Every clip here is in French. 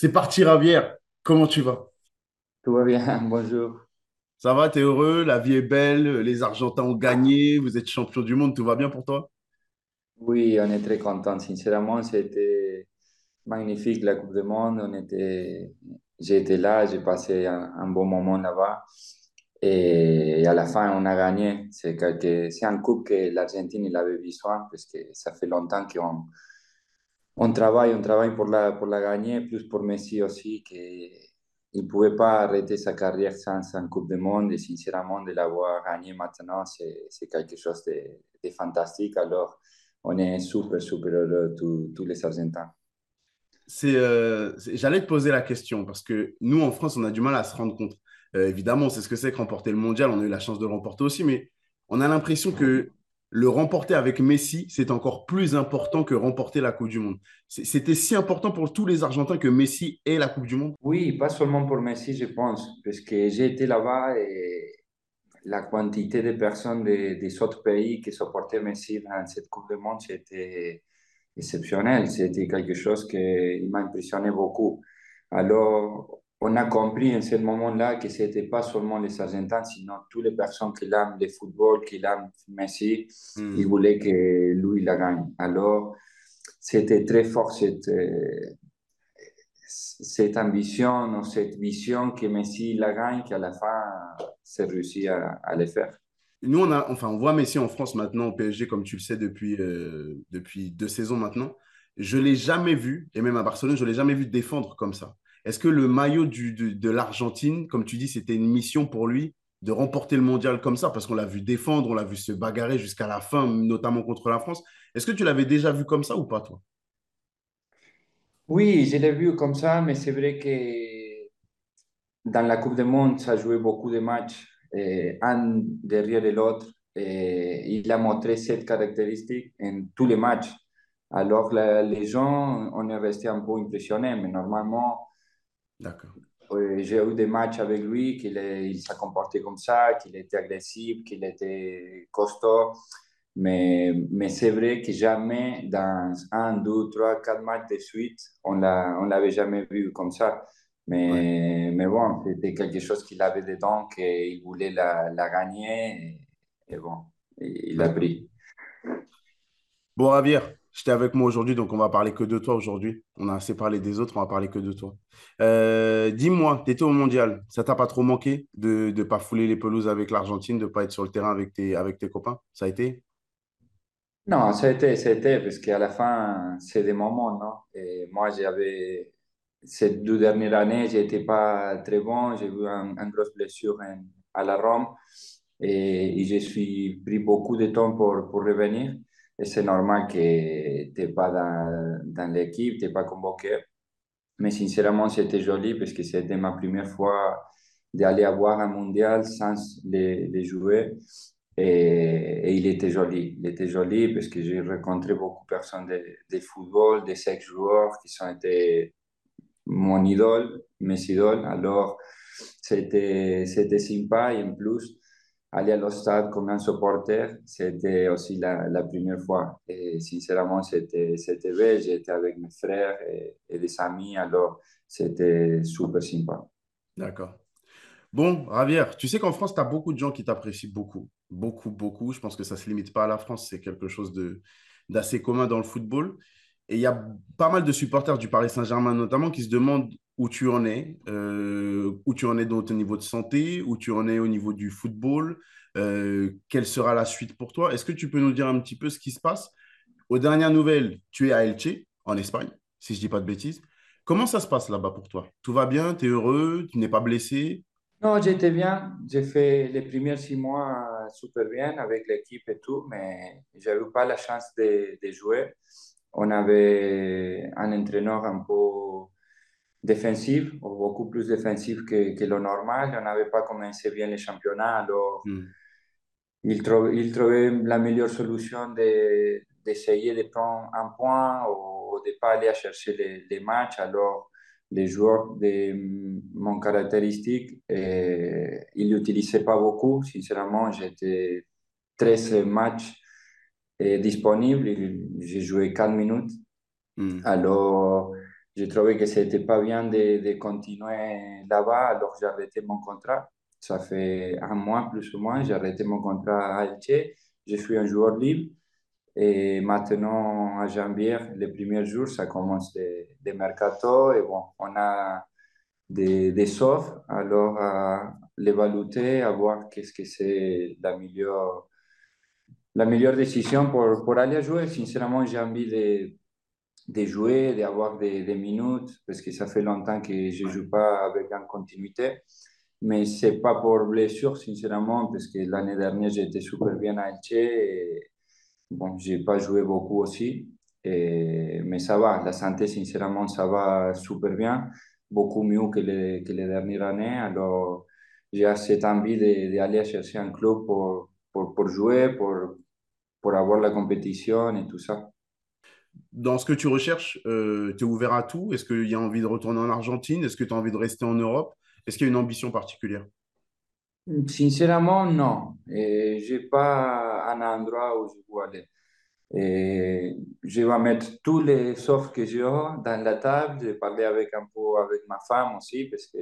C'est parti, Javier. Comment tu vas? Tout va bien, bonjour. Ça va, t'es heureux? La vie est belle. Les Argentins ont gagné. Vous êtes champion du monde. Tout va bien pour toi? Oui, on est très content. Sincèrement, c'était magnifique la Coupe du Monde. On était, j'ai été là, j'ai passé un, un bon moment là-bas. Et à la fin, on a gagné. C'est quelque, un coupe que l'Argentine avait besoin parce que ça fait longtemps qu'on on travaille, pour la, pour la gagner, plus pour Messi aussi, qu'il ne pouvait pas arrêter sa carrière sans un Coupe du Monde. Et sincèrement, de l'avoir gagné maintenant, c'est, quelque chose de, de fantastique. Alors, on est super, super heureux, tous, les Argentins. Euh, j'allais te poser la question parce que nous, en France, on a du mal à se rendre compte. Euh, évidemment, c'est ce que c'est que remporter le mondial. On a eu la chance de le remporter aussi, mais on a l'impression que le remporter avec Messi, c'est encore plus important que remporter la Coupe du Monde. C'était si important pour tous les Argentins que Messi ait la Coupe du Monde. Oui, pas seulement pour Messi, je pense, parce que j'ai été là-bas et la quantité de personnes de- des autres pays qui supportaient Messi dans cette Coupe du Monde, c'était exceptionnel. C'était quelque chose qui m'a impressionné beaucoup. Alors, on a compris en ce moment-là que ce n'était pas seulement les Argentins, sinon toutes les personnes qui aiment le football, qui aiment Messi, ils Hmm. voulaient que lui la gagne. Alors, c'était très fort cette, euh, cette ambition cette vision que Messi la gagne, qu'à la fin, c'est réussi à, à le faire. Nous, on a, enfin, on voit Messi en France maintenant au PSG, comme tu le sais, depuis, euh, depuis deux saisons maintenant. Je ne l'ai jamais vu, et même à Barcelone, je ne l'ai jamais vu défendre comme ça. Est-ce que le maillot de, de l'Argentine, comme tu dis, c'était une mission pour lui de remporter le mondial comme ça? Parce qu'on l'a vu défendre, on l'a vu se bagarrer jusqu'à la fin, notamment contre la France. Est-ce que tu l'avais déjà vu comme ça ou pas, toi? Oui, je l'ai vu comme ça, mais c'est vrai que dans la Coupe du Monde, ça jouait beaucoup de matchs, eh, un derrière l'autre. Et il a montré cette caractéristique en tous les matchs. Alors, la- les gens, on est resté un peu impressionnés, mais normalement, D'accord. J'ai eu des matchs avec lui, qu'il il s'est comporté comme ça, qu'il était agressif, qu'il était costaud. Mais, mais c'est vrai que jamais dans un, deux, trois, quatre matchs de suite, on l'a, on l'avait jamais vu comme ça. Ouais. Mais, mais bon, c'était quelque chose qu'il avait dedans, qu'il voulait la, la gagner. Et, et bon, il a D'accord. pris. Bon, Javier, j'étais avec moi aujourd'hui, donc on va parler que de toi aujourd'hui. On a assez parlé des autres, on va parler que de toi. Euh, dis-moi, tu étais au mondial, ça t'a pas trop manqué de ne pas fouler les pelouses avec l'Argentine, de pas être sur le terrain avec tes, avec tes copains? Ça a été? Non, c'était, c'était, parce qu'à la fin, c'est des moments, non? Et moi, j'avais, ces deux dernières années, j'étais pas très bon, j'ai eu un- une grosse blessure à la Rome et, et je suis pris beaucoup de temps pour, pour revenir. C'est normal que tu n'es pas dans, dans l'équipe, tu n'es pas convoqué. Mais sincèrement, c'était joli parce que c'était ma première fois d'aller avoir un mondial sans les, jouer. Et, et il était joli. Il était joli parce que j'ai rencontré beaucoup de personnes de, football, des ex-joueurs qui sont été mon idole, mes idoles. Alors, c'était sympa. Et en plus, aller au stade comme un supporter, c'était aussi la, la première fois. Et sincèrement, c'était, belle. J'étais avec mes frères et, et des amis. Alors, c'était super sympa. D'accord. Bon, Javier, tu sais qu'en France, tu as beaucoup de gens qui t'apprécient beaucoup. Beaucoup, beaucoup. Je pense que ça ne se limite pas à la France, c'est quelque chose d'assez commun dans le football. Et il y a pas mal de supporters du Paris Saint-Germain notamment qui se demandent où tu en es, euh, où tu en es dans ton niveau de santé, où tu en es au niveau du football, euh, quelle sera la suite pour toi? Est-ce que tu peux nous dire un petit peu ce qui se passe? Aux dernières nouvelles, tu es à Elche, en Espagne, si je ne dis pas de bêtises. Comment ça se passe là-bas pour toi? Tout va bien? Tu es heureux? Tu n'es pas blessé? Non, j'étais bien. J'ai fait les premiers six mois super bien avec l'équipe et tout, mais j'ai eu pas la chance de, de jouer. On avait un entraîneur un peu défensif, ou beaucoup plus défensif que, que le normal. On n'avait pas commencé bien les championnats, alors Hmm. il, trou- il trouvait la meilleure solution de, d'essayer de prendre un point ou de ne pas aller à chercher les, les matchs. Alors, les joueurs de mon caractéristique, eh, ils l'utilisaient pas beaucoup. Sincèrement, j'étais 13 matchs eh, disponibles. J'ai joué 4 minutes. Hmm. Alors, j'ai trouvé que c'était pas bien de, de continuer là-bas, alors j'ai arrêté mon contrat. Ça fait un mois plus ou moins, j'ai arrêté mon contrat à Elche. Je suis un joueur libre. Et maintenant, à janvier, les premiers jours, ça commence des, des mercato. Et bon, on a des, des offres. Alors, à l'évaluer, à voir qu'est-ce que c'est la meilleure, la meilleure décision pour, pour aller jouer. Sincèrement, j'ai envie de, de jouer, d'avoir des, des, minutes, parce que ça fait longtemps que je ne joue pas avec en continuité. Mais ce n'est pas pour blessure, sincèrement, parce que l'année dernière, j'étais super bien à Elche. Bon, je n'ai pas joué beaucoup aussi. Mais ça va, la santé, sincèrement, ça va super bien. Beaucoup mieux que les, que les dernières années. Alors, j'ai cette envie d'aller chercher un club pour, pour, pour jouer, pour, pour avoir la compétition et tout ça dans ce que tu recherches, euh, tu es ouvert à tout? Est-ce qu'il y a envie de retourner en Argentine? Est-ce que tu as envie de rester en Europe? Est-ce qu'il y a une ambition particulière? Sincèrement, non. Je n'ai pas un endroit où je veux aller. Et je vais mettre tous les offres que j'ai dans la table. Je vais parler avec un peu avec ma femme aussi, parce que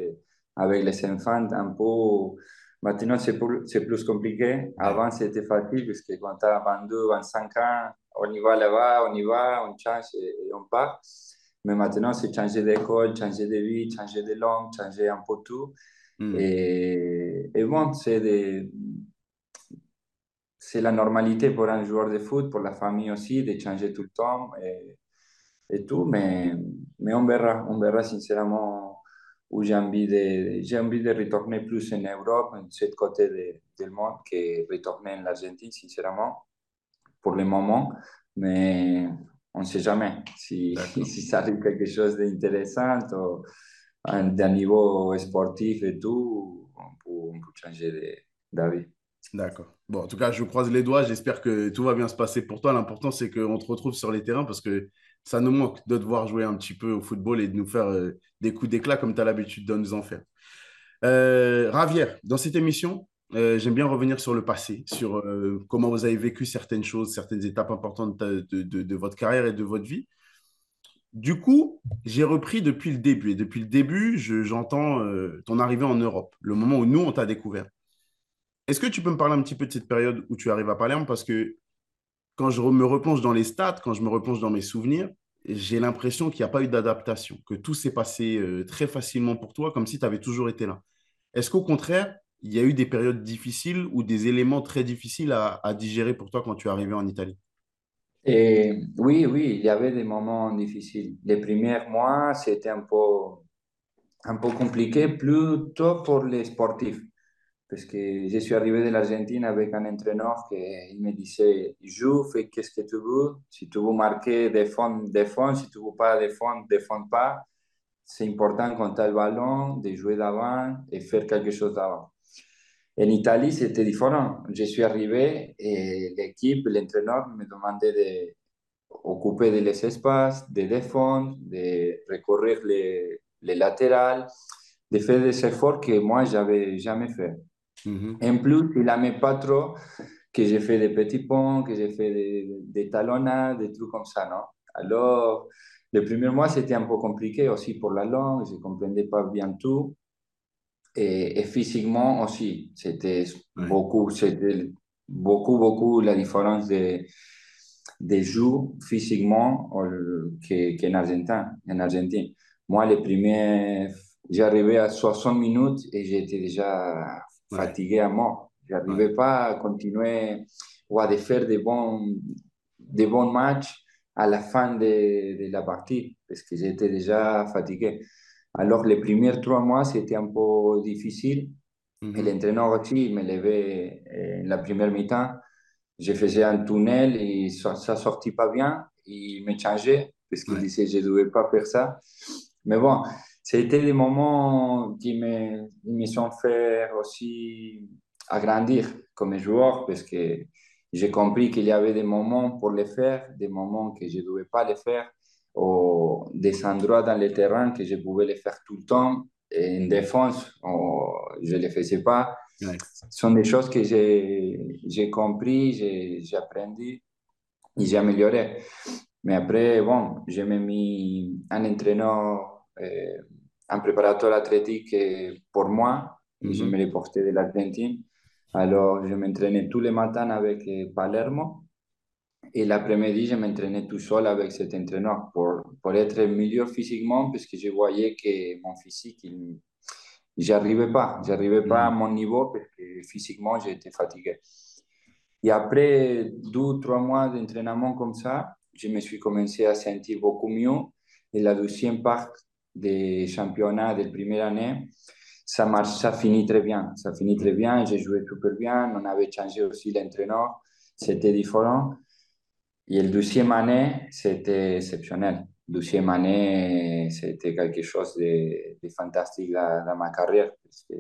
avec les enfants, un peu. Maintenant, c'est plus, plus compliqué. Avant, c'était facile, parce que quand tu as 22, 25 ans, on y va là-bas, on y va, on change et, on part. Mais maintenant, c'est changer d'école, changer de vie, changer de langue, changer un peu tout. Mm. Et, et, bon, c'est des... c'est la normalité pour un joueur de foot, pour la famille aussi, de changer tout le temps et, et tout. Mais, mais on verra, on verra sincèrement où j'ai envie de, j'ai envie de retourner plus en Europe, de ce côté de, du monde, que retourner en Argentine, sincèrement pour le moment, mais on ne sait jamais si, si ça arrive quelque chose d'intéressant d'un niveau sportif et tout, on peut, on peut changer d'avis. D'accord. Bon, en tout cas, je croise les doigts. J'espère que tout va bien se passer pour toi. L'important, c'est qu'on te retrouve sur les terrains parce que ça nous manque de te voir jouer un petit peu au football et de nous faire euh, des coups d'éclat comme tu as l'habitude de nous en faire. Euh, dans cette émission, euh, j'aime bien revenir sur le passé, sur euh, comment vous avez vécu certaines choses, certaines étapes importantes de, votre carrière et de votre vie. Du coup, j'ai repris depuis le début. Et depuis le début, j'entends ton arrivée en Europe, le moment où nous, on t'a découvert. Est-ce que tu peux me parler un petit peu de cette période où tu arrives à Palerme? Parce que quand je me replonge dans les stats, quand je me replonge dans mes souvenirs, j'ai l'impression qu'il n'y a pas eu d'adaptation, que tout s'est passé très facilement pour toi, comme si tu avais toujours été là. Est-ce qu'au contraire, il y a eu des périodes difficiles ou des éléments très difficiles à, digérer pour toi quand tu es arrivé en Italie? Oui, oui, il y avait des moments difficiles. Les premiers mois, c'était un peu, un peu compliqué, plutôt pour les sportifs. Parce que je suis arrivé de l'Argentine avec un entraîneur qui me disait Joue, fais qu'est-ce que tu veux? Si tu veux marquer, défends, défends. Si tu veux pas défendre, défends pas. C'est important quand tu as le ballon, de jouer d'avant et faire quelque chose d'avant. En Italie, c'était différent. Je suis arrivé et l'équipe, l'entraîneur me demandait d'occuper de les espaces, de défendre, de recourir les, les latérales, de faire des efforts que moi, j'avais jamais fait. En plus, il n'aimait pas trop que j'ai fait des petits ponts, que j'ai fait des, des talonnades, des trucs comme ça, non Alors, le premier mois, c'était un peu compliqué aussi pour la langue, je ne comprenais pas bien tout et, physiquement aussi. C'était beaucoup, c'était beaucoup, beaucoup la différence de, de jeu physiquement qu'en Argentine, en Argentine. Moi, les premiers, j'arrivais à 60 minutes et j'étais déjà fatigué à mort. Je n'arrivais pas à continuer ou à faire des bons, des bons matchs à la fin de, de la partie parce que j'étais déjà fatigué. Alors, les premiers trois mois, c'était un peu difficile. Et l'entraîneur aussi me levait en la première mi-temps. Je faisais un tunnel et ça ne sortit pas bien. Il me changeait parce qu'il disait que je ne devais pas faire ça. Mais bon, c'était des moments qui me, me sont fait aussi agrandir comme joueur parce que j'ai compris qu'il y avait des moments pour le faire, des moments que je ne devais pas le faire ou des endroits dans le terrain que je pouvais les faire tout le temps. Et en défense, je ne les faisais pas. Ce sont des choses que j'ai compris, j'ai appris et j'ai amélioré. Mais après, bon, je me mis un entraîneur, euh, un préparateur athlétique pour moi. Je me porté de l'Argentine. Alors, je m'entraînais tous les matins avec euh, Palermo. Et l'après-midi, je m'entraînais tout seul avec cet entraîneur pour, pour être meilleur physiquement, parce que je voyais que mon physique, il, j'arrivais pas. J'arrivais pas à Mhm. mon niveau parce que physiquement, j'étais fatigué. Et après deux ou trois mois d'entraînement comme ça, je me suis commencé à sentir beaucoup mieux. Et la deuxième part des championnats de première année, ça marche, ça finit très bien. Ça finit très bien. J'ai joué super bien. On avait changé aussi l'entraîneur. C'était différent. Et la deuxième année, c'était exceptionnel. Deuxième année, c'était quelque chose de, fantastique dans, ma carrière. Parce que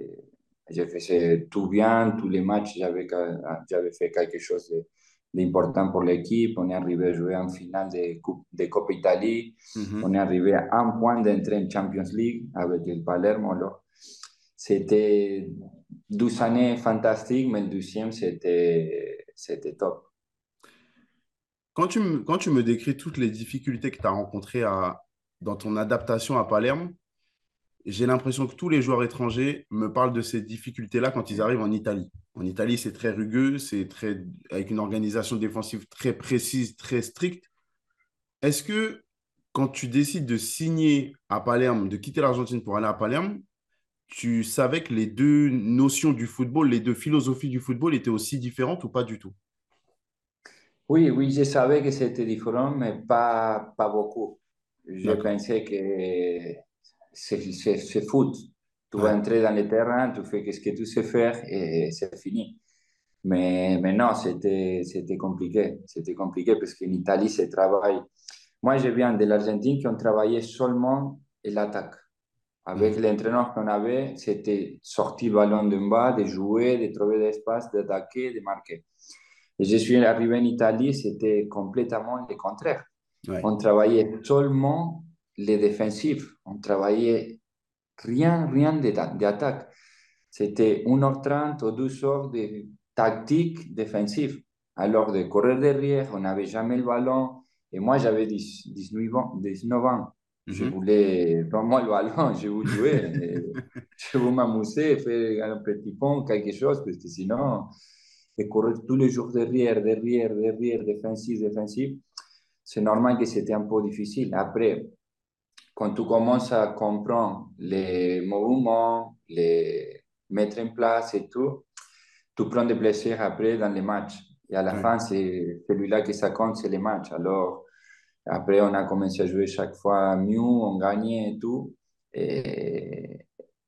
j'ai fait tout bien, tous les matchs, j'avais fait quelque chose de- d'important pour l'équipe. On est arrivé à jouer en finale de Coupe, de Italie. On Mhm. est arrivé à un point d'entrer en Champions League avec le Palermo. C'était 12 années fantastiques, mais le deuxième, c'était, c'était top. Quand tu me, quand tu me décris toutes les difficultés que tu as rencontrées à, dans ton adaptation à Palerme, j'ai l'impression que tous les joueurs étrangers me parlent de ces difficultés-là quand ils arrivent en Italie. En Italie, c'est très rugueux, c'est très, avec une organisation défensive très précise, très stricte. Est-ce que quand tu décides de signer à Palerme, de quitter l'Argentine pour aller à Palerme, tu savais que les deux notions du football, les deux philosophies du football étaient aussi différentes ou pas du tout? Oui, oui, je savais que c'était différent, mais pas, pas beaucoup. Je pensais que c'est foot. Tu vas Ouais. entrer dans le terrain, tu fais ce que tu sais faire et c'est fini. Mais, mais non, c'était compliqué. C'était compliqué parce qu'en Italie, c'est travail. Moi, je viens de l'Argentine qui ont travaillé seulement l'attaque. Avec Mhm. l'entraîneur qu'on avait, c'était sortir le ballon d'en bas, de jouer, de trouver des espaces, d'attaquer, de marquer. Et je suis arrivé en Italie, c'était complètement le contraire. Ouais. On travaillait seulement les défensifs. On travaillait rien, rien de- d'attaque. C'était 1h30 ou 2 heures de tactique défensive. Alors, de courir derrière, on n'avait jamais le ballon. Et moi, j'avais 10 19 ans. 19 ans. Je Mhm. voulais vraiment le ballon, je voulais jouer. Je voulais m'amuser, faire un petit pont, quelque chose, parce que sinon, et courir tous les jours derrière, derrière, derrière, défensif, défensif, c'est normal que c'était un peu difficile. Après, quand tu commences à comprendre les mouvements, les mettre en place et tout, tu prends des plaisirs après dans les matchs. Et à la fin, c'est celui-là qui ça compte, c'est les matchs. Alors, après, on a commencé à jouer chaque fois mieux, on gagnait et tout. Et,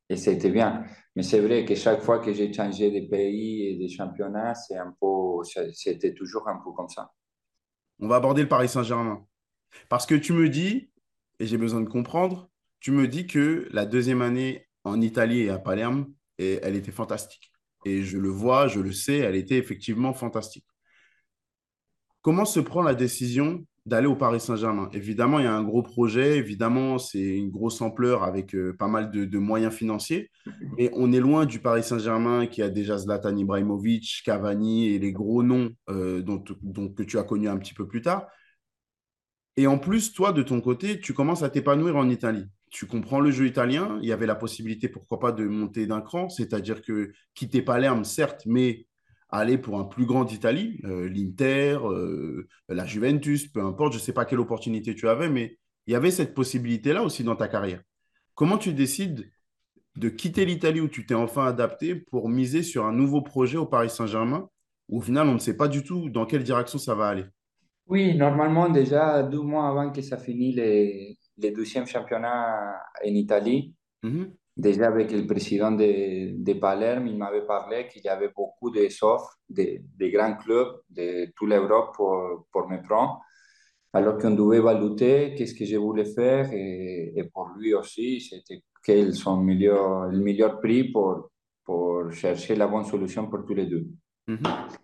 et c'était bien. Mais c'est vrai que chaque fois que j'ai changé de pays et de championnat, c'est un peu, c'était toujours un peu comme ça. On va aborder le Paris Saint-Germain. Parce que tu me dis, et j'ai besoin de comprendre, tu me dis que la deuxième année en Italie et à Palerme, et elle était fantastique. Et je le vois, je le sais, elle était effectivement fantastique. Comment se prend la décision d'aller au Paris Saint-Germain? Évidemment, il y a un gros projet, évidemment, c'est une grosse ampleur avec euh, pas mal de, moyens financiers, mais on est loin du Paris Saint-Germain qui a déjà Zlatan Ibrahimovic, Cavani et les gros noms euh, dont- que tu as connus un petit peu plus tard. Et en plus, toi, de ton côté, tu commences à t'épanouir en Italie. Tu comprends le jeu italien. Il y avait la possibilité, pourquoi pas, de monter d'un cran. C'est-à-dire que quitter Palerme, certes, mais aller pour un plus grand d'Italie, euh, l'Inter, euh, la Juventus, peu importe. Je ne sais pas quelle opportunité tu avais, mais il y avait cette possibilité-là aussi dans ta carrière. Comment tu décides de quitter l'Italie où tu t'es enfin adapté pour miser sur un nouveau projet au Paris Saint-Germain, où au final, on ne sait pas du tout dans quelle direction ça va aller? Oui, normalement, déjà deux mois avant que ça finisse les, les deuxièmes championnats en Italie, Mhm, déjà avec le président de, de Palerme, il m'avait parlé qu'il y avait beaucoup d'offres de, de grands clubs de toute l'Europe pour, pour me prendre. Alors qu'on devait évaluer qu'est-ce que je voulais faire et, et pour lui aussi, c'était quel sont le meilleur, le meilleur prix pour, pour chercher la bonne solution pour tous les deux. mhm.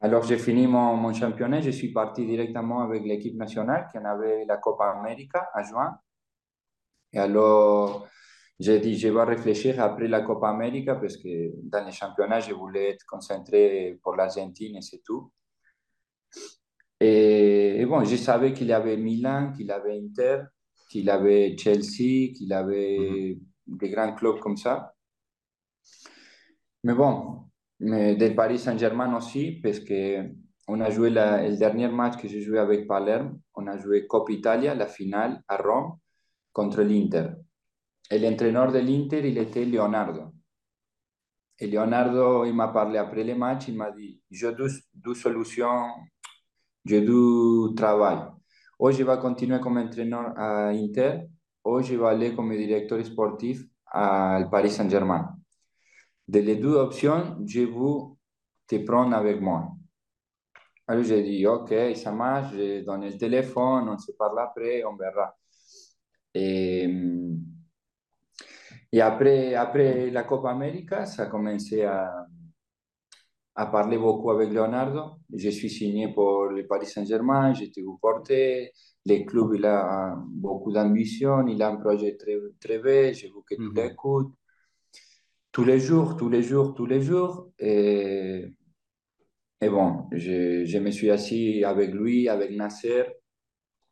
Alors, j'ai fini mon, mon championnat, je suis parti directement avec l'équipe nationale qui en avait la Copa América à juin. Et alors, j'ai dit, je vais réfléchir après la Copa América parce que dans les championnats, je voulais être concentré pour l'Argentine et c'est tout. Et, et bon, je savais qu'il y avait Milan, qu'il avait Inter, qu'il avait Chelsea, qu'il Mhm, avait des grands clubs comme ça. Mais bon, del Paris Saint-Germain aussi, parce que on a joué dernier match que j'ai joué avec Palerme, on a joué Coppa Italia, la finale à Rome, contre l'Inter. Et l'entraîneur de l'Inter, il était Leonardo. Et Leonardo, il m'a parlé après le match, il m'a dit, j'ai deux, deux solutions, j'ai deux travail. Ou je vais continuer comme entraîneur à Inter, ou je vais aller comme directeur sportif à Paris Saint-Germain. De les deux options, je veux te prendre avec moi. Alors j'ai dit, ok, ça marche, je donne le téléphone, on se parle après, on verra. Et, et après, après la Copa América, ça a commencé à, à parler beaucoup avec Leonardo. Je suis signé pour le Paris Saint-Germain, j'étais porté. Le club, il a beaucoup d'ambition, il a un projet très, très beau, je veux que tu mhm. l'écoutes. Tous les jours, tous les jours, tous les jours. Et, et bon, je, je me suis assis avec lui, avec Nasser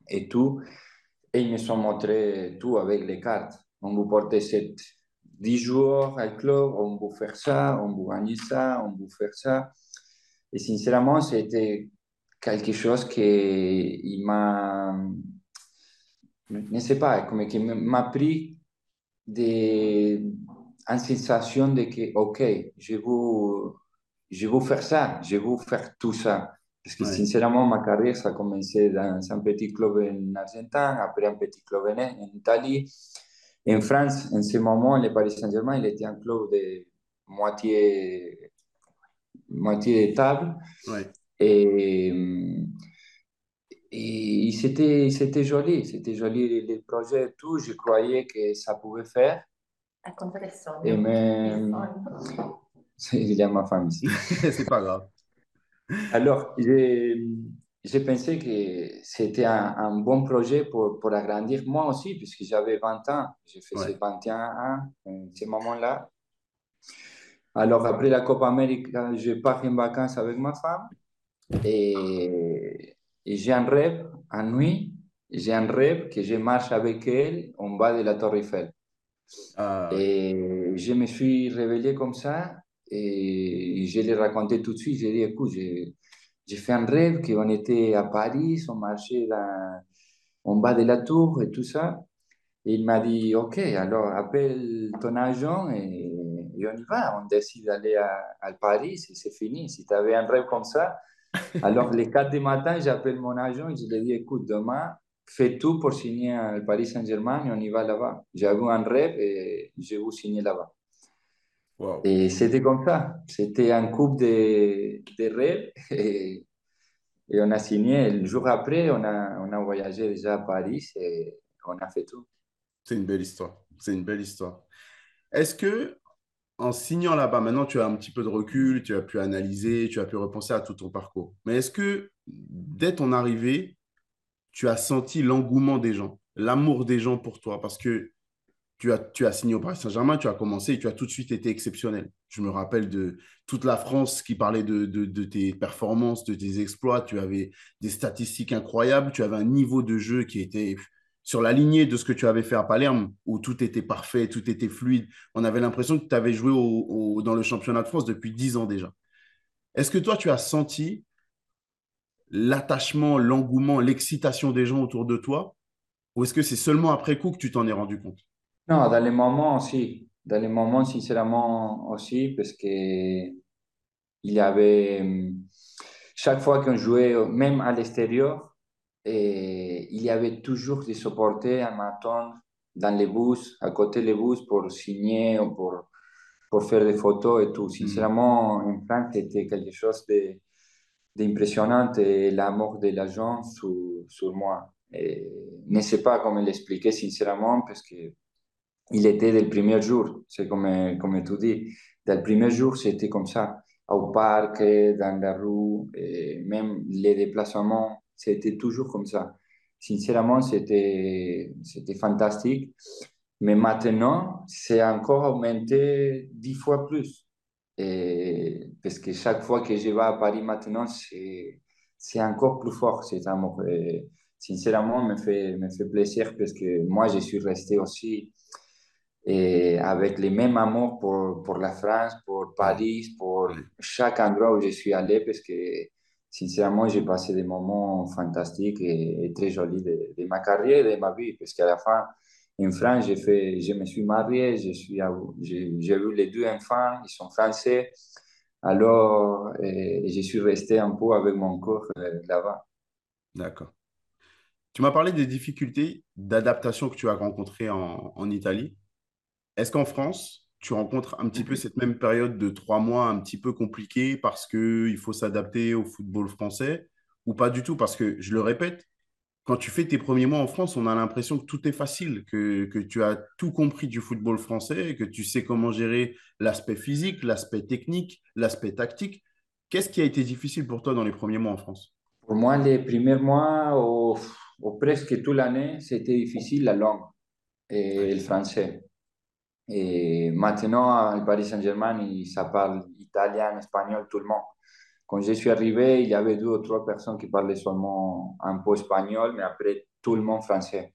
et tout. Et ils me sont montré tout avec les cartes. On vous portait 7, 10 jours au club, on vous faire ça, on vous gagner ça, on vous faire ça. Et sincèrement, c'était quelque chose qui m'a, je ne sais pas, comme qui m'a pris des, une sensation de que, OK, je veux, je veux faire ça, je veux faire tout ça. Parce que Ouais. sincèrement, ma carrière, ça a commencé dans un petit club en Argentine, après un petit club en, en Italie. En France, en ce moment, le Paris Saint-Germain, il était un club de moitié, moitié de table. Ouais. Et, et c'était, c'était joli, c'était joli le projet et tout. Je croyais que ça pouvait faire. Racconta del Et sogno. Il mais, sogno. il y a ma femme ici. C'est pas grave. Alors, j'ai j'ai pensé que c'était un, un bon projet pour, pour agrandir moi aussi, puisque j'avais 20 ans. J'ai fait ces Ouais. 21 ans en ce moment-là. Alors, après la Copa América, je pars en vacances avec ma femme et, et j'ai un rêve, à nuit, j'ai un rêve que je marche avec elle en bas de la Tour Eiffel. Ah, ouais. Et je me suis réveillé comme ça et je l'ai raconté tout de suite. J'ai dit, écoute, j'ai j'ai fait un rêve qu'on était à Paris, on marchait dans, en bas de la tour et tout ça. Et il m'a dit, OK, alors appelle ton agent et, et on y va. On décide d'aller à, à Paris et c'est fini. Si tu avais un rêve comme ça, alors les 4 du matin, j'appelle mon agent et je lui dis, écoute, demain, fais tout pour signer à Paris Saint-Germain et on y va là-bas. J'avais un rêve et je vais signer là-bas. Wow. Et c'était comme ça. C'était un couple de, de rêves et, et on a signé. Le jour après, on a, on a voyagé déjà à Paris et on a fait tout. C'est une belle histoire. C'est une belle histoire. Est-ce que en signant là-bas, maintenant tu as un petit peu de recul, tu as pu analyser, tu as pu repenser à tout ton parcours. Mais est-ce que dès ton arrivée, tu as senti l'engouement des gens, l'amour des gens pour toi? Parce que tu as, signé au Paris Saint-Germain, tu as commencé et tu as tout de suite été exceptionnel. Je me rappelle de toute la France qui parlait de, tes performances, de tes exploits. Tu avais des statistiques incroyables, tu avais un niveau de jeu qui était sur la lignée de ce que tu avais fait à Palerme, où tout était parfait, tout était fluide. On avait l'impression que tu avais joué dans le championnat de France depuis 10 ans déjà. Est-ce que toi, tu as senti l'attachement, l'engouement, l'excitation des gens autour de toi, ou est-ce que c'est seulement après coup que tu t'en es rendu compte? Non, dans les moments aussi. Dans les moments, sincèrement aussi, parce que il y avait, hum, chaque fois qu'on jouait, même à l'extérieur, et il y avait toujours des supporters à m'attendre dans les bus, à côté des bus pour signer ou pour, pour faire des photos et tout. Mhm. Sincèrement, en France, c'était quelque chose de, d'impressionnant et l'amour de la gens sur, sur moi. Et ne sais pas comment l'expliquer sincèrement parce que il était dès le premier jour, c'est comme, comme tu dis. Dès le premier jour, c'était comme ça. Au parc, dans la rue, et même les déplacements, c'était toujours comme ça. Sincèrement, c'était fantastique. Mais maintenant, c'est encore augmenté dix fois plus. Parce que chaque fois que je vais à Paris maintenant, c'est, encore plus fort cet amour. Sincèrement, me fait, me fait plaisir parce que moi, je suis resté aussi avec les mêmes amours pour, pour la France, pour Paris, pour chaque endroit où je suis allé parce que sincèrement, j'ai passé des moments fantastiques et, très jolis de, de, ma carrière et de ma vie parce qu'à la fin, en France, j'ai fait, je me suis marié, j'ai eu les deux enfants, ils sont français. Alors, et, je suis resté un peu avec mon corps euh, là-bas. D'accord. Tu m'as parlé des difficultés d'adaptation que tu as rencontrées en, en Italie. Est-ce qu'en France, tu rencontres un petit peu cette même période de trois mois un petit peu compliquée parce qu'il faut s'adapter au football français ou pas du tout? Parce que, je le répète, quand tu fais tes premiers mois en France, on a l'impression que tout est facile, que, que, tu as tout compris du football français, que tu sais comment gérer l'aspect physique, l'aspect technique, l'aspect tactique. Qu'est-ce qui a été difficile pour toi dans les premiers mois en France? Pour moi, les premiers mois, ou, presque toute l'année, c'était difficile la langue et le français. Et maintenant, au Paris Saint-Germain, ça parle italien, espagnol, tout le monde. Quand je suis arrivé, il y avait deux ou trois personnes qui parlaient seulement un peu espagnol, mais après, tout le monde français.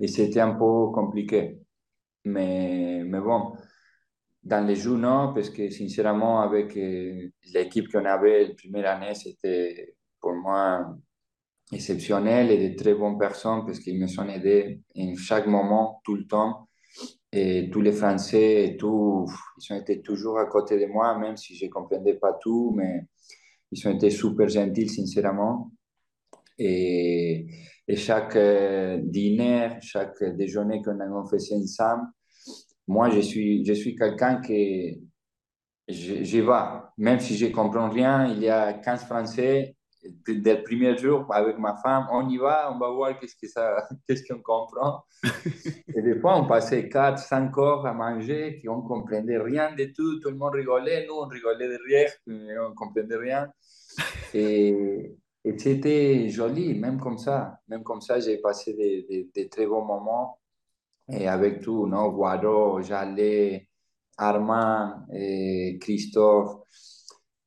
Et c'était un peu compliqué. Mais, mais bon, dans les jours, non, parce que sincèrement, avec euh, l'équipe qu'on avait la première année, c'était pour moi exceptionnel et de très bonnes personnes parce qu'ils me sont aidés en chaque moment, tout le temps. Et tous les Français et tout, ils ont été toujours à côté de moi, même si je ne comprenais pas tout, mais ils ont été super gentils, sincèrement. Et, et chaque euh, dîner, chaque déjeuner qu'on a fait ensemble, moi, je suis, je suis quelqu'un qui, je vais, même si je ne comprends rien, il y a 15 Français, dès le premier jour, avec ma femme, on y va, on va voir qu'est-ce que ça, qu'est-ce qu'on comprend. et des fois, on passait 4, 5 heures à manger, qui on comprenait rien de tout, tout le monde rigolait, nous, on rigolait derrière, on comprenait rien. Et, et c'était joli, même comme ça. Même comme ça, j'ai passé des, des, très bons moments. Et avec tout, non? Guado, Jallet, Armand, et Christophe.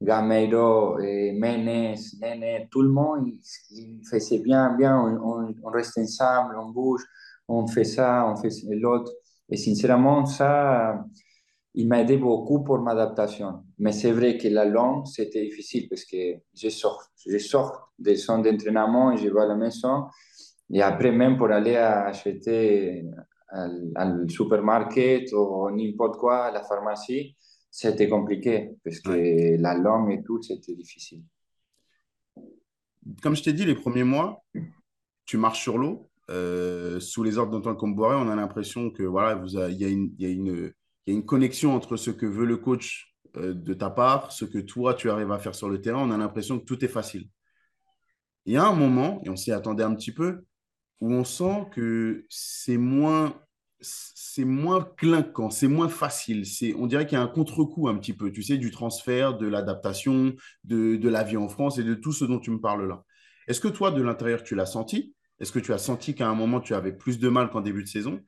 Gameiro, eh, Menes, Nene, tout le monde, il, faisait bien, bien, on, on, reste ensemble, on bouge, on fait ça, on fait l'autre. Et sincèrement, ça, il m'a aidé beaucoup pour m'adaptation. Mais c'est vrai que la langue, c'était difficile parce que je sors, je sors des centres d'entraînement et je vais à la maison. Et après, même pour aller acheter au supermarché ou n'importe quoi, à la pharmacie, c'était compliqué parce que la langue et tout, c'était difficile. Comme je t'ai dit, les premiers mois, tu marches sur l'eau. Euh, sous les ordres d'Antoine Comboiré, on a l'impression que voilà, il y, a une, y, a une, y a une connexion entre ce que veut le coach euh, de ta part, ce que toi tu arrives à faire sur le terrain. On a l'impression que tout est facile. Il y a un moment, et on s'y attendait un petit peu, où on sent que c'est moins c'est moins clinquant, c'est moins facile. C'est, on dirait qu'il y a un contre-coup un petit peu, tu sais, du transfert, de l'adaptation, de, de la vie en France et de tout ce dont tu me parles là. Est-ce que toi, de l'intérieur, tu l'as senti? Est-ce que tu as senti qu'à un moment, tu avais plus de mal qu'en début de saison?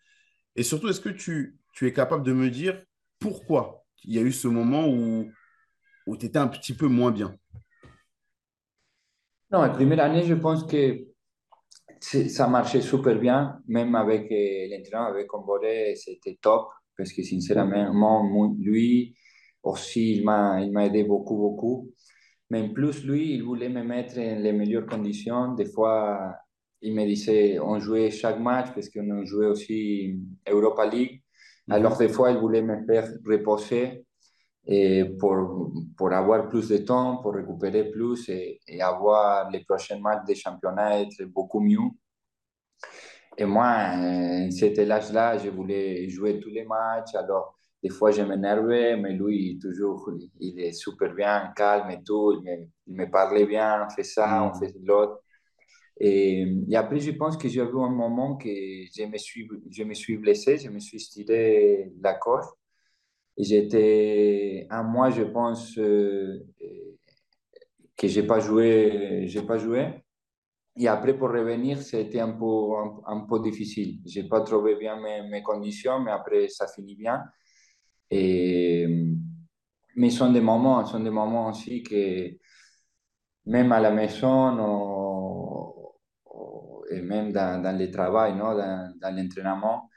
Et surtout, est-ce que tu, tu es capable de me dire pourquoi il y a eu ce moment où, où tu étais un petit peu moins bien? Non, la première année, je pense que ça marchait super bien, même avec euh, l'entraîneur, avec Comboré, c'était top, parce que sincèrement, lui aussi, il m'a aidé beaucoup, beaucoup. Mais en plus, lui, il voulait me mettre en les meilleures conditions. Des fois, il me disait, on jouait chaque match, parce qu'on jouait aussi Europa League. Mhm. Alors, des fois, il voulait me faire reposer et pour, pour avoir plus de temps, pour récupérer plus et, avoir les prochains matchs de championnat être beaucoup mieux. Et moi, en cet âge-là, je voulais jouer tous les matchs. Alors, des fois, je m'énervais, mais lui, toujours, il est super bien, calme et tout. Il me, il me parlait bien, on fait ça, on mm. fait l'autre. Et, et, après, je pense que j'ai eu un moment que je me suis, je me suis blessé, je me suis tiré la corde. J'étais un mois, je pense, euh, que j'ai pas pas joué. Et après, pour revenir, c'était un peu, un, peu difficile. J'ai pas trouvé bien mes, mes, conditions, mais après, ça finit bien. Mais ce sont des moments, sont des moments aussi que même à la maison ou- et même dans, dans le travail, non? Dans, dans l'entraînement,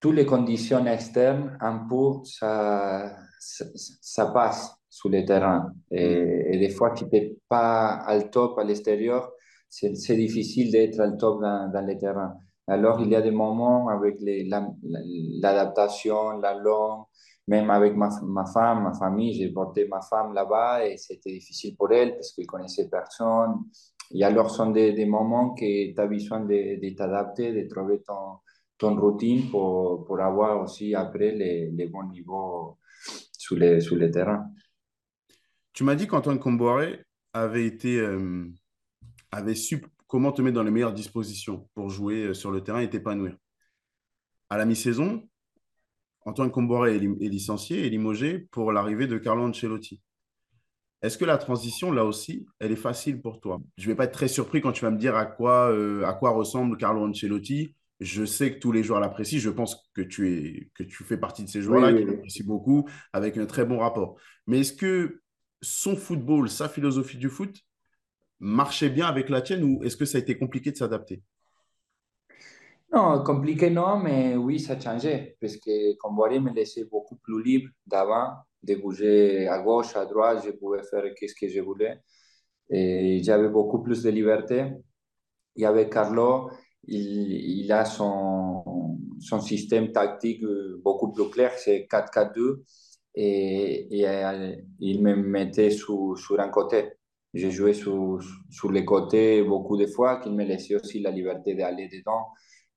toutes les conditions externes, un peu, ça, ça, ça passe sur le terrain. Mm. Et, et des fois, tu n'es pas au top à l'extérieur, c'est difficile d'être au top dans, dans le terrain. Alors, il y a des moments avec les, la- la- l'adaptation, la langue, même avec ma, ma femme, ma famille, j'ai porté ma femme là-bas et c'était difficile pour elle parce qu'elle connaissait personne. Et alors, ce sont des, des moments que tu as besoin de, de t'adapter, de trouver ton, ton routine pour, pour avoir aussi après les, les bons niveaux sur les, sur le terrain. Tu m'as dit qu'Antoine Comboiré avait été, euh, avait su comment te mettre dans les meilleures dispositions pour jouer euh, sur le terrain et t'épanouir. À la mi-saison, Antoine Comboiré est, lim- est licencié et limogé pour l'arrivée de Carlo Ancelotti. Est-ce que la transition, là aussi, elle est facile pour toi? Je ne vais pas être très surpris quand tu vas me dire à quoi, euh, à quoi ressemble Carlo Ancelotti. Je sais que tous les joueurs l'apprécient. Je pense que tu es, que tu fais partie de ces joueurs-là oui, qui oui. l'apprécient beaucoup, avec un très bon rapport. Mais est-ce que son football, sa philosophie du foot, marchait bien avec la tienne ou est-ce que ça a été compliqué de s'adapter? Non, compliqué non, mais oui, ça a changé. Parce que Comboiré me laissait beaucoup plus libre d'avant, de bouger à gauche, à droite, je pouvais faire ce que je voulais. Et j'avais beaucoup plus de liberté. Et avec Carlo, il, a son, son système tactique euh, beaucoup plus clair, c'est 4-4-2. Et, euh, il me mettait sur, sur un côté. J'ai joué sur, sur les côtés beaucoup de fois, qu'il me laissait aussi la liberté d'aller dedans,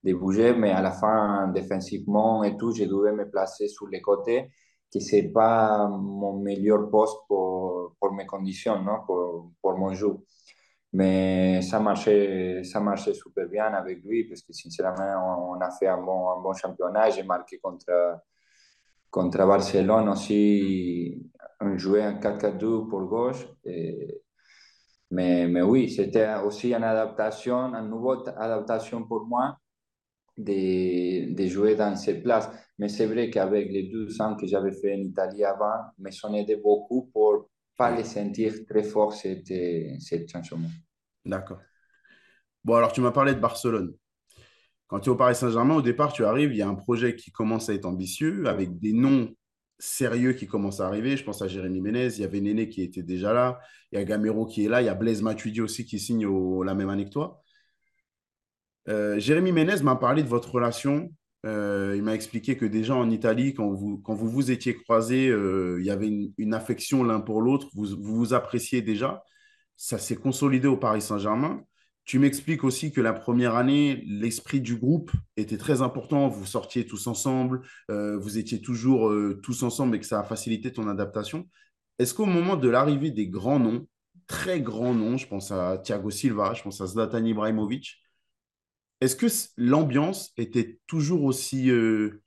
de bouger, mais à la fin, défensivement et tout, je devais me placer sur les côtés, que c'est pas mon meilleur poste pour, pour mes conditions, non? Pour, pour mon jeu. Mais ça marchait, ça marchait super bien avec lui parce que sincèrement, on a fait un bon, un bon championnat. J'ai marqué contre, contre Barcelone aussi. On jouait en 4-4-2 pour gauche. Mais, oui, c'était aussi une adaptation, une nouvelle adaptation pour moi de, de jouer dans cette place. Mais c'est vrai qu'avec les deux ans que j'avais fait en Italie avant, me sont aidé beaucoup pour pas les sentir très fort, cette, cette changement. d'accord. Bon, alors tu m'as parlé de Barcelone. Quand tu es au Paris Saint-Germain, au départ, tu arrives, il y a un projet qui commence à être ambitieux, avec des noms sérieux qui commencent à arriver. Je pense à Jérémy Ménez, il y avait Néné qui était déjà là, il y a Gamero qui est là, il y a Blaise Matuidi aussi qui signe la même année que toi. Euh, Jérémy Ménez m'a parlé de votre relation. Euh, il m'a expliqué que déjà en Italie, quand vous quand vous, vous étiez croisés, euh, il y avait une, affection l'un pour l'autre, vous, vous appréciez déjà. Ça s'est consolidé au Paris Saint-Germain. Tu m'expliques aussi que la première année, l'esprit du groupe était très important. Vous sortiez tous ensemble, euh, vous étiez toujours tous ensemble et que ça a facilité ton adaptation. Est-ce qu'au moment de l'arrivée des grands noms, très grands noms, je pense à Thiago Silva, je pense à Zlatan Ibrahimovic, est-ce que l'ambiance était toujours aussi, euh,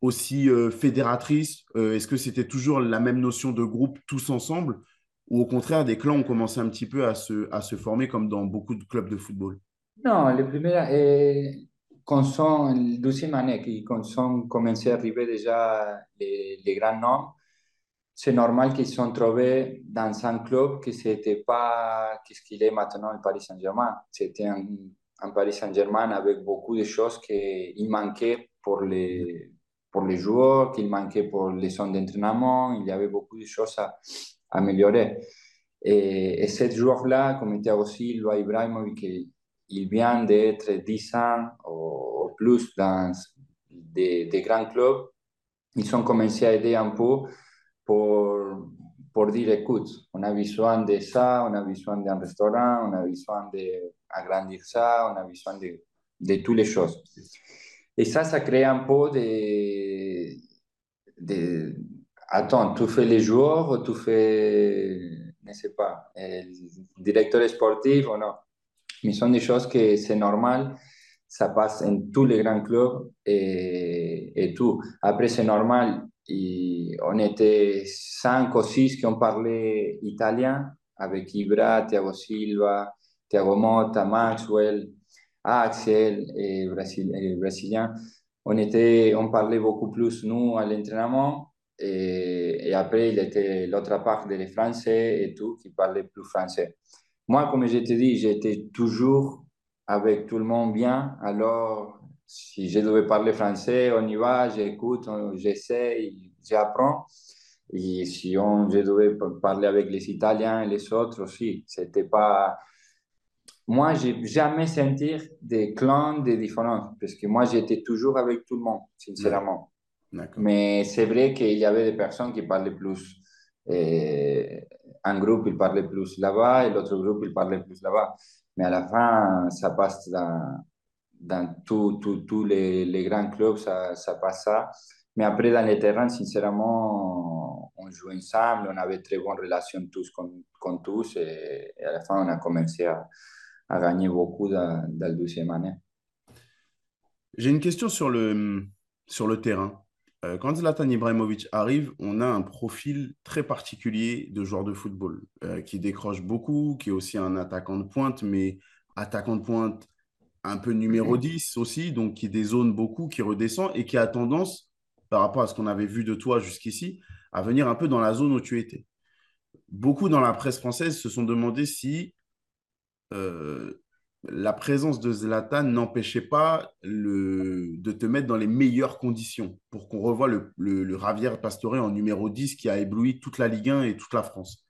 aussi euh, fédératrice? Euh, est-ce que c'était toujours la même notion de groupe tous ensemble? Ou au contraire, des clans ont commencé un petit peu à se, à se former comme dans beaucoup de clubs de football? Non, le premier, eh, quand sont, deuxième année, qui- quand sont commencé à arriver déjà les, les grands noms, c'est normal qu'ils se sont trouvés dans un club qui n'était pas ce qu'il est maintenant le Paris Saint-Germain. C'était un, un Paris Saint-Germain avec beaucoup de choses qui manquaient pour les, pour les joueurs, qu'il manquait pour les zones d'entraînement. Il y avait beaucoup de choses à, à améliorer. Et, et ce joueur-là, comme Thiago Silva, Ibrahimovic, il vient d'être 10 ans ou plus dans des, des grands clubs. Ils ont commencé à aider un peu pour, pour dire, écoute, on a besoin de ça, on a besoin d'un restaurant, on a besoin d'agrandir ça, on a besoin de, de toutes les choses. Et ça, ça crée un peu de. Attends, tu fais les joueurs ou tu fais, je ne sais pas, le directeur sportif ou non mais ce sont des choses que c'est normal, ça passe en tous les grands clubs et, et tout. Après, c'est normal, et on était cinq ou six qui ont parlé italien, avec Ibra, Thiago Silva, Thiago Motta, Maxwell, Axel et, et Brésilien. On, était, on parlait beaucoup plus, nous, à l'entraînement, Et, et après, il était l'autre part des Français et tout, qui parlait plus français. Moi, comme je te dis, j'étais toujours avec tout le monde bien. Alors, si je devais parler français, on y va, j'écoute, j'essaie, j'apprends. Et si on, je devais parler avec les Italiens et les autres aussi, c'était pas. Moi, j'ai jamais senti des clans, des différences, parce que moi, j'étais toujours avec tout le monde, sincèrement. Mais c'est vrai qu'il y avait des personnes qui parlaient plus. Et un groupe, il parlait plus là-bas, et l'autre groupe, il parlait plus là-bas. Mais à la fin, ça passe dans, dans tous les, les, grands clubs, ça, ça passe ça. Mais après, dans les terrains, sincèrement, on jouait ensemble, on avait très bonne relation tous con, con tous, et, et, à la fin, on a commencé à, à gagner beaucoup dans, dans le deuxième année. J'ai une question sur le, sur le terrain. Euh, quand Zlatan Ibrahimovic arrive, on a un profil très particulier de joueur de football euh, qui décroche beaucoup, qui est aussi un attaquant de pointe, mais attaquant de pointe un peu numéro 10 aussi, donc qui dézone beaucoup, qui redescend et qui a tendance, par rapport à ce qu'on avait vu de toi jusqu'ici, à venir un peu dans la zone où tu étais. Beaucoup dans la presse française se sont demandé si euh, la présence de Zlatan n'empêchait pas le, de te mettre dans les meilleures conditions pour qu'on revoie le, le, le en numéro 10 qui a ébloui toute la Ligue 1 et toute la France.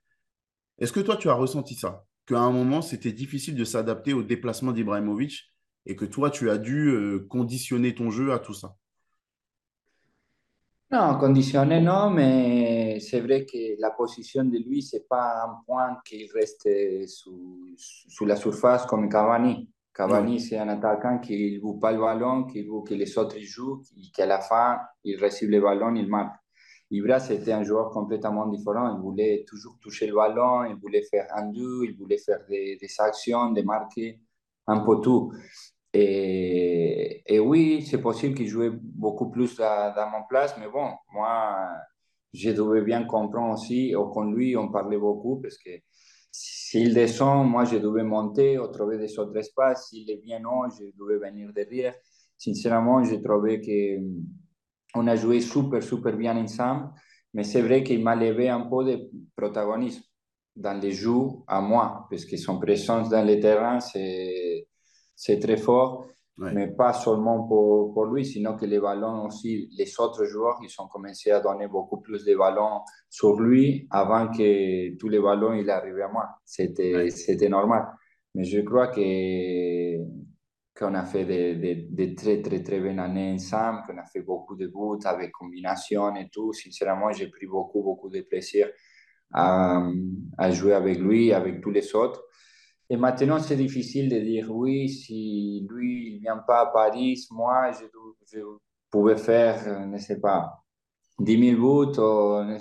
Est-ce que toi, tu as ressenti ça? Qu'à un moment, c'était difficile de s'adapter au déplacement d'Ibrahimovic et que toi, tu as dû euh, conditionner ton jeu à tout ça? Non, conditionné non, mais c'est vrai que la position de lui, c'est pas un point qu'il reste sous, sous, la surface comme Cavani. Cavani, c'est un attaquant qui ne joue pas le ballon, qui veut que les autres jouent, et qu'à la fin, il reçoit le ballon, il marque. Ibra, c'était un joueur complètement différent. Il voulait toujours toucher le ballon, il voulait faire un deux, il voulait faire des, des actions, des marquer, un peu tout. Et, et oui, c'est possible qu'il jouait beaucoup plus dans mon place, mais bon, moi, je devais bien comprendre aussi, ou con lui, on parlait beaucoup, parce que s'il descend, moi, je devais monter ou trouver des autres espaces. S'il est bien haut, je devais venir derrière. Sincèrement, j'ai trouvé que on a joué super, super bien ensemble, mais c'est vrai qu'il m'a levé un peu de protagonisme dans les jeux à moi, parce que son présence dans le terrain, c'est très fort, ouais. mais pas seulement pour, pour, lui, sinon que les ballons aussi, les autres joueurs, ils ont commencé à donner beaucoup plus de ballons sur lui avant que tous les ballons ils arrivaient à moi. C'était ouais. c'était normal. Mais je crois que qu'on a fait des, des, des, très, très, très bonnes années ensemble, qu'on a fait beaucoup de buts avec combinaison et tout. Sincèrement, j'ai pris beaucoup, beaucoup de plaisir à, à jouer avec lui, avec tous les autres. Et maintenant, c'est difficile de dire oui, si lui, ne vient pas à Paris, moi, je, je pouvais faire, ne sais pas, 10 000 buts, ou, ne,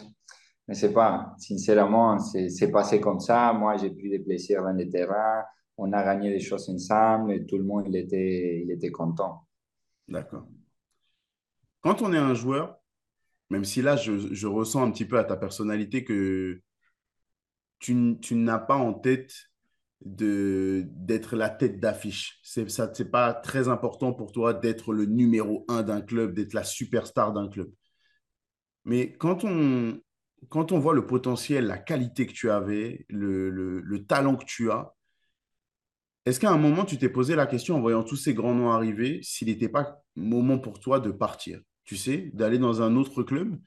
ne sais pas. Sincèrement, c'est passé comme ça. Moi, j'ai pris des plaisirs dans le terrain. On a gagné des choses ensemble et tout le monde, il était, il était content. D'accord. Quand on est un joueur, même si là, je, je ressens un petit peu à ta personnalité que tu, tu n'as pas en tête de d'être la tête d'affiche. C'est ça, c'est pas très important pour toi d'être le numéro un d'un club, d'être la superstar d'un club. Mais quand on quand on voit le potentiel, la qualité que tu avais, le, le, le talent que tu as, est-ce qu'à un moment tu t'es posé la question en voyant tous ces grands noms arriver, s'il n'était pas moment pour toi de partir, tu sais, d'aller dans un autre club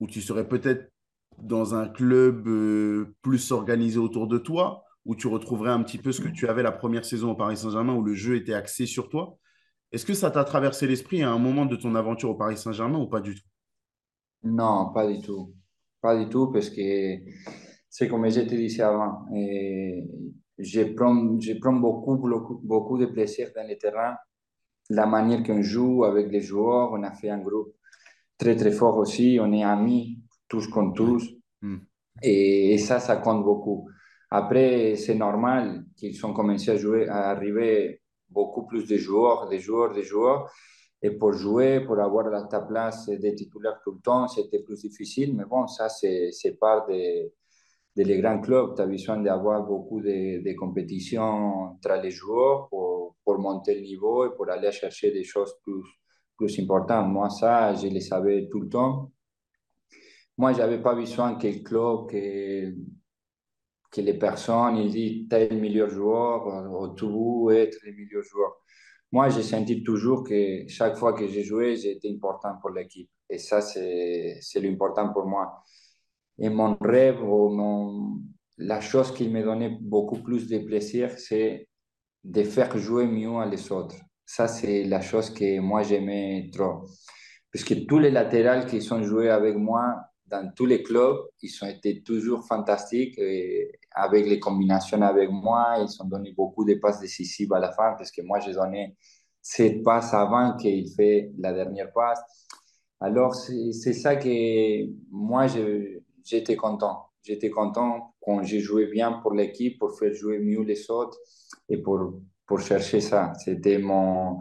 où tu serais peut-être dans un club euh, plus organisé autour de toi, où tu retrouverais un petit peu ce que tu avais la première saison au Paris Saint-Germain, où le jeu était axé sur toi. Est-ce que ça t'a traversé l'esprit à un moment de ton aventure au Paris Saint-Germain ou pas du tout? Non, pas du tout. Pas du tout, parce que c'est comme je te disais avant. Et je, prends, je prends beaucoup, beaucoup, beaucoup de plaisir dans le terrain. La manière qu'on joue avec les joueurs, on a fait un groupe très, très fort aussi. On est amis, tous contre tous. Mm. Et, et ça, ça compte beaucoup. Après, c'est normal qu'ils ont commencé à jouer, à arriver beaucoup plus de joueurs, des joueurs, des joueurs. Et pour jouer, pour avoir ta place de titulaire tout le temps, c'était plus difficile. Mais bon, ça, c'est part des de les grands clubs. Tu as besoin d'avoir beaucoup de, de compétitions entre les joueurs pour, pour, monter le niveau et pour aller chercher des choses plus, plus importantes. Moi, ça, je le savais tout le temps. moi, je n'avais pas besoin que le club, que les personnes, ils disent tel meilleur joueur, ou tout être le meilleur joueur. Moi, j'ai senti toujours que chaque fois que j'ai joué, j'étais important pour l'équipe. Et ça, c'est l'important pour moi. Et mon rêve, mon, la chose qui me donnait beaucoup plus de plaisir, c'est de faire jouer mieux les autres. Ça, c'est la chose que moi, j'aimais trop. Parce que tous les latérales qui sont joués avec moi dans tous les clubs, ils ont été toujours fantastiques. Avec les combinaisons avec moi, ils ont donné beaucoup de passes décisives à la fin parce que moi, j'ai donné cette passe avant qu'il fait la dernière passe. Alors, c'est ça que moi, j'étais content. J'étais content quand j'ai joué bien pour l'équipe, pour faire jouer mieux les autres et pour, pour chercher ça. C'était mon,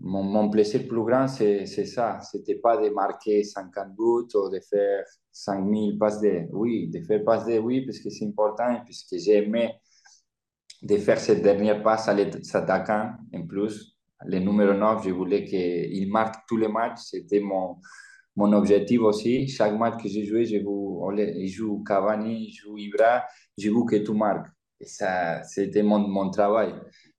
mon, plaisir plus grand, c'est ça. C'était pas de marquer 50 buts ou de faire 5000 passes de oui, de faire passes de oui, parce que c'est important, puisque j'aimais de faire cette dernière passe à l'attaquant. En plus, le numéro 9, je voulais qu'il marque tous les matchs. C'était mon, mon objectif aussi. Chaque match que j'ai joué, je joue Cavani, je joue Ibra, je veux que tu marques. Et ça, c'était mon, mon travail.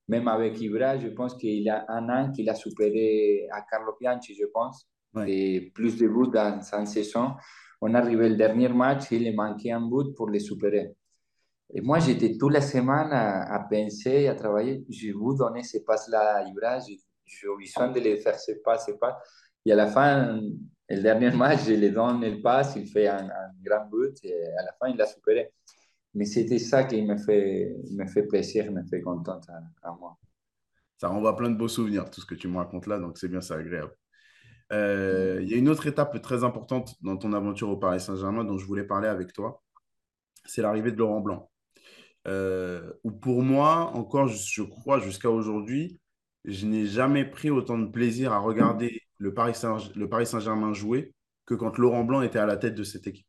Même avec Ibra, je pense qu'il y a un an qu'il a supéré à Carlo Bianchi, je pense, et plus de buts dans sa saison. On arrivé le dernier match, il manquait un but pour le supérer. Et moi, j'étais toute la semaine à, à, penser, à travailler. Je vous donner ces passes-là à Ibra. J'ai besoin de les faire ces passes, ces passes. Et à la fin, le dernier match, je lui donne le passe, il fait un, un, grand but et à la fin, il l'a supéré. Mais c'était ça qui me fait, me fait plaisir, me fait content à, moi. Ça renvoie plein de beaux souvenirs, tout ce que tu me racontes là, donc c'est bien, c'est agréable. Euh, il y a une autre étape très importante dans ton aventure au Paris Saint-Germain dont je voulais parler avec toi. C'est l'arrivée de Laurent Blanc. Euh, où pour moi, encore, je crois, jusqu'à aujourd'hui, je n'ai jamais pris autant de plaisir à regarder le Paris Saint-Germain jouer que quand Laurent Blanc était à la tête de cette équipe.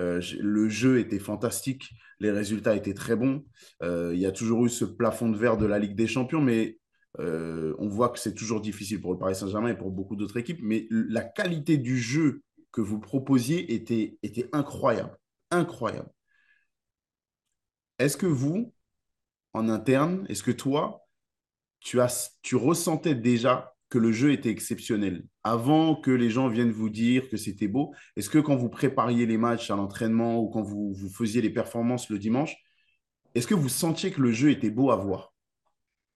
Euh, le jeu était fantastique, les résultats étaient très bons. Euh, il y a toujours eu ce plafond de verre de la Ligue des Champions, mais euh, on voit que c'est toujours difficile pour le Paris Saint-Germain et pour beaucoup d'autres équipes. Mais la qualité du jeu que vous proposiez était, était incroyable. Incroyable. Est-ce que vous, en interne, est-ce que toi, tu, as, tu ressentais déjà que le jeu était exceptionnel avant que les gens viennent vous dire que c'était beau Est-ce que quand vous prépariez les matchs à l'entraînement ou quand vous, vous, faisiez les performances le dimanche, est-ce que vous sentiez que le jeu était beau à voir?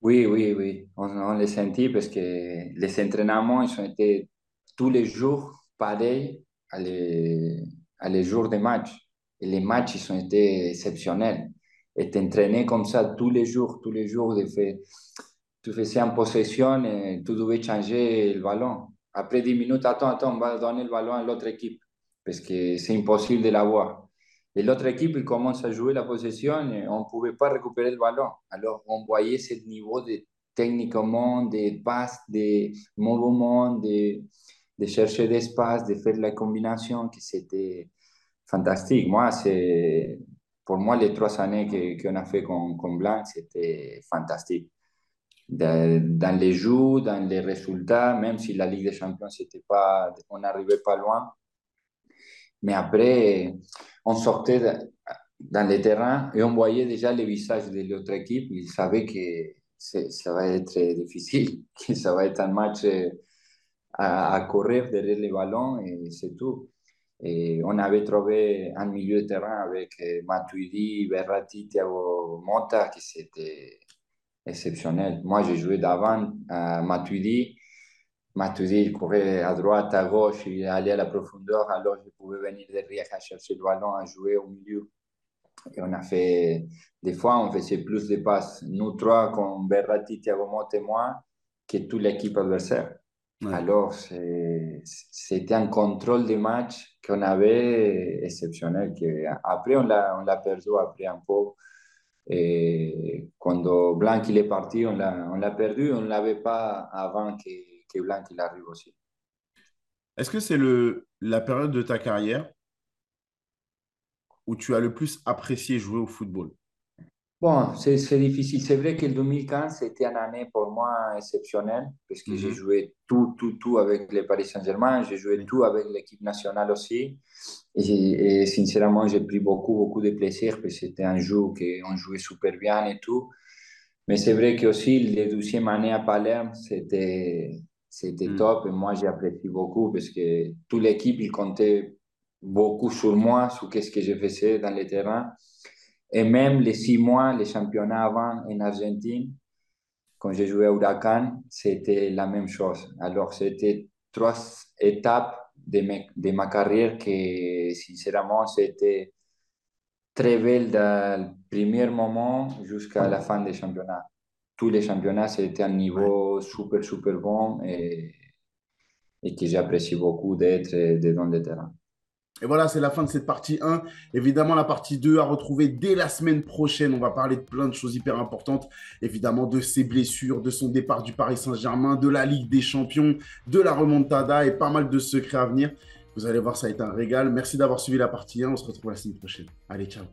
Oui, oui, oui. On, on les sentit parce que les entraînements, ils ont été tous les jours pareils à les, à les jours des matchs. Et les matchs, ils ont été exceptionnels. Et t'entraîner comme ça tous les jours, tous les jours, de fait tu faisais en possession tu devais changer le ballon. Après 10 minutes, attends, attends, on va donner le ballon à l'autre équipe parce que c'est impossible de l'avoir. Et l'autre équipe, il commence à jouer la possession on ne pouvait pas récupérer le ballon. Alors, on voyait ce niveau de techniquement, de passes, de mouvements, de, de chercher d'espace, de faire la combinaison, que c'était fantastique. Moi, pour moi, les trois années qu'on a fait con, con Blanc, c'était fantastique dans les jeux, dans les résultats, même si la Ligue des Champions, pas, on n'arrivait pas loin. Mais après, on sortait dans les terrains et on voyait déjà les visages de l'autre équipe. Ils savaient que ça va être difficile, que ça va être un match à, à courir derrière les ballons et c'est tout. Et on avait trouvé un milieu de terrain avec Matuidi, Berratti, Thiago Mota, qui c'était exceptionnel. Moi, j'ai joué d'avant à Matuidi. Matuidi, il courait à droite, à gauche, il allait à la profondeur, alors je pouvais venir derrière à chercher le ballon, à jouer au milieu. Et on a fait, des fois, on faisait plus de passes, nous trois, comme Berratti, Thiago Motte et moi, que toute l'équipe adversaire. Alors, c'était un contrôle de match qu'on avait exceptionnel. Que après, on l'a perdu après un peu et quand Blanc il est parti, on l'a perdu. On ne l'avait pas avant que, que Blanc il arrive aussi. Est-ce que c'est la période de ta carrière où tu as le plus apprécié jouer au football? Bon, c'est difficile. C'est vrai que le 2015, c'était une année pour moi exceptionnelle parce que j'ai mhm. joué tout, tout, tout avec le Paris Saint-Germain. J'ai joué tout avec l'équipe nationale aussi. Et, sincèrement, j'ai pris beaucoup, beaucoup de plaisir parce que c'était un jeu qu'on jouait super bien et tout. Mais c'est vrai que aussi, les deuxième année à Palerme, c'était, c'était mhm. top. Et moi, j'ai apprécié beaucoup parce que toute l'équipe, il comptait beaucoup sur moi, sur ce que je faisais dans les terrains. Et même les six mois, les championnats avant en Argentine, quand j'ai joué à Huracan, c'était la même chose. Alors, c'était trois étapes de, de ma carrière qui, sincèrement, c'était très belle dans le premier moment jusqu'à la fin des championnats. Tous les championnats, c'était un niveau super, super bon et, et que j'apprécie beaucoup d'être dans le terrain. Et voilà, c'est la fin de cette partie 1. Évidemment, la partie 2 à retrouver dès la semaine prochaine. On va parler de plein de choses hyper importantes. Évidemment, de ses blessures, de son départ du Paris Saint-Germain, de la Ligue des Champions, de la remontada et pas mal de secrets à venir. Vous allez voir, ça a été un régal. Merci d'avoir suivi la partie 1. On se retrouve la semaine prochaine. Allez, ciao.